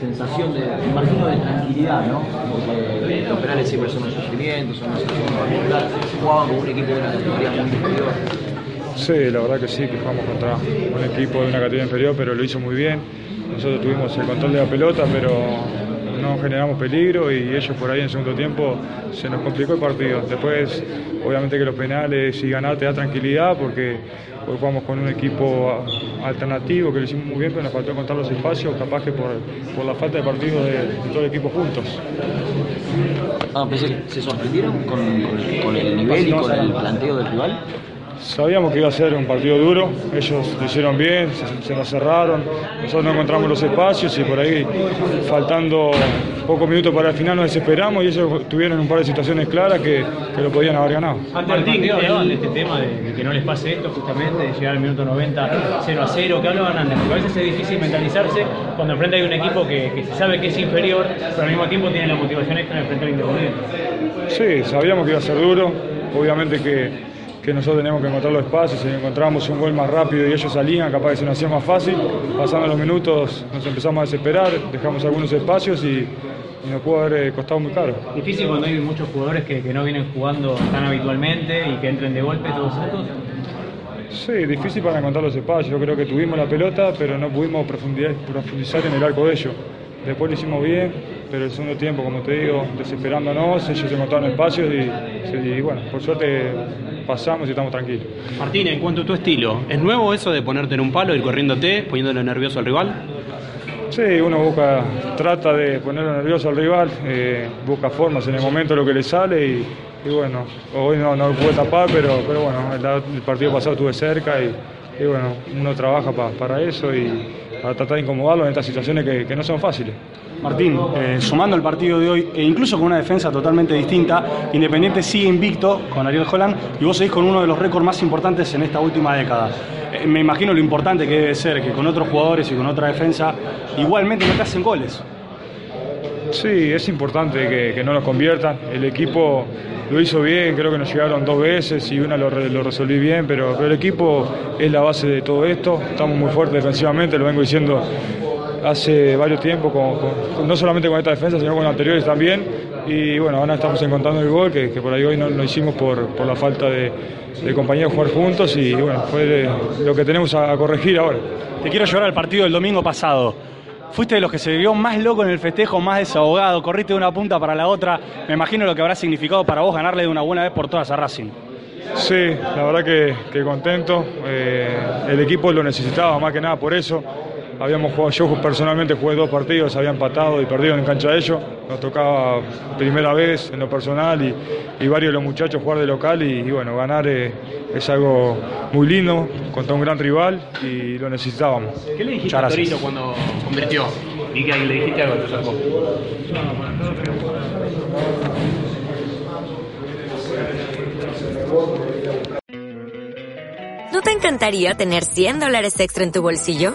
sensación de, imagino, de tranquilidad, ¿no? Porque los penales siempre son un sufrimiento, son una situación. Jugaban con un equipo de una categoría muy inferior. Sí, la verdad que sí, que jugamos contra un equipo de una categoría inferior, pero lo hizo muy bien. Nosotros tuvimos el control de la pelota, pero no generamos peligro y ellos por ahí en segundo tiempo se nos complicó el partido. Después, obviamente que los penales y ganar te da tranquilidad porque hoy jugamos con un equipo alternativo que lo hicimos muy bien, pero nos faltó encontrar los espacios, capaz que por, la falta de partido de, todo el equipo juntos. Ah, ¿Se sorprendieron con, con el nivel y con el planteo del rival? Sabíamos que iba a ser un partido duro, ellos lo hicieron bien, se, nos cerraron, nosotros no encontramos los espacios y por ahí, faltando pocos minutos para el final, nos desesperamos y ellos tuvieron un par de situaciones claras que, lo podían haber ganado. Martín, ¿qué hablaban de este tema, de, que no les pase esto justamente, de llegar al minuto 90 0 a 0? ¿Qué hablaban antes? Porque a veces es difícil mentalizarse cuando enfrente hay un equipo que, se sabe que es inferior, pero al mismo tiempo tiene la motivación extra de enfrentar al Independiente. Sí, sabíamos que iba a ser duro, obviamente que que nosotros teníamos que encontrar los espacios, si encontrábamos un gol más rápido y ellos salían, capaz que se nos hacía más fácil, pasando los minutos nos empezamos a desesperar, dejamos algunos espacios y, nos pudo haber eh, costado muy caro. ¿Difícil cuando hay muchos jugadores que, no vienen jugando tan habitualmente y que entren de golpe todos estos? Sí, difícil para encontrar los espacios. Yo creo que tuvimos la pelota, pero no pudimos profundizar en el arco de ellos. Después lo hicimos bien, pero el segundo tiempo, como te digo, desesperándonos, ellos se encontraron espacios y, bueno, por suerte pasamos y estamos tranquilos. Martín, en cuanto a tu estilo, ¿es nuevo eso de ponerte en un palo, ir corriéndote, poniéndolo nervioso al rival? Sí, uno busca, trata de ponerlo nervioso al rival, eh, busca formas en el momento lo que le sale y, bueno, hoy no, no pude tapar, pero, pero bueno, el, partido pasado estuve cerca y, bueno, uno trabaja para eso y para tratar de incomodarlo en estas situaciones que, no son fáciles. Martín, eh, sumando el partido de hoy, e incluso con una defensa totalmente distinta, Independiente sigue invicto con Ariel Holland y vos seguís con uno de los récords más importantes en esta última década. Eh, me imagino lo importante que debe ser que con otros jugadores y con otra defensa igualmente no te hacen goles. Sí, es importante que, que no nos conviertan. El equipo lo hizo bien, creo que nos llegaron dos veces y una lo, resolví bien, pero, el equipo es la base de todo esto. Estamos muy fuertes defensivamente, lo vengo diciendo hace varios tiempos, no solamente con esta defensa, sino con anteriores también. Y bueno, ahora estamos encontrando el gol, que, por ahí hoy no lo hicimos por, la falta de, de compañía de jugar juntos y bueno, fue lo que tenemos a corregir ahora. Te quiero llevar al partido del domingo pasado. Fuiste de los que se vio más loco en el festejo, más desahogado, corriste de una punta para la otra. Me imagino lo que habrá significado para vos ganarle de una buena vez por todas a Racing. Sí, la verdad que, contento. Eh, el equipo lo necesitaba más que nada por eso. Habíamos jugado, yo personalmente jugué dos partidos, había empatado y perdido en cancha de ellos. Nos tocaba primera vez en lo personal y, varios de los muchachos jugar de local y, bueno, ganar eh, es algo muy lindo contra un gran rival y lo necesitábamos. ¿Qué le dijiste a Torito cuando convirtió? Y que le dijiste algo, te sacó. ¿No te encantaría tener 100 dólares extra en tu bolsillo?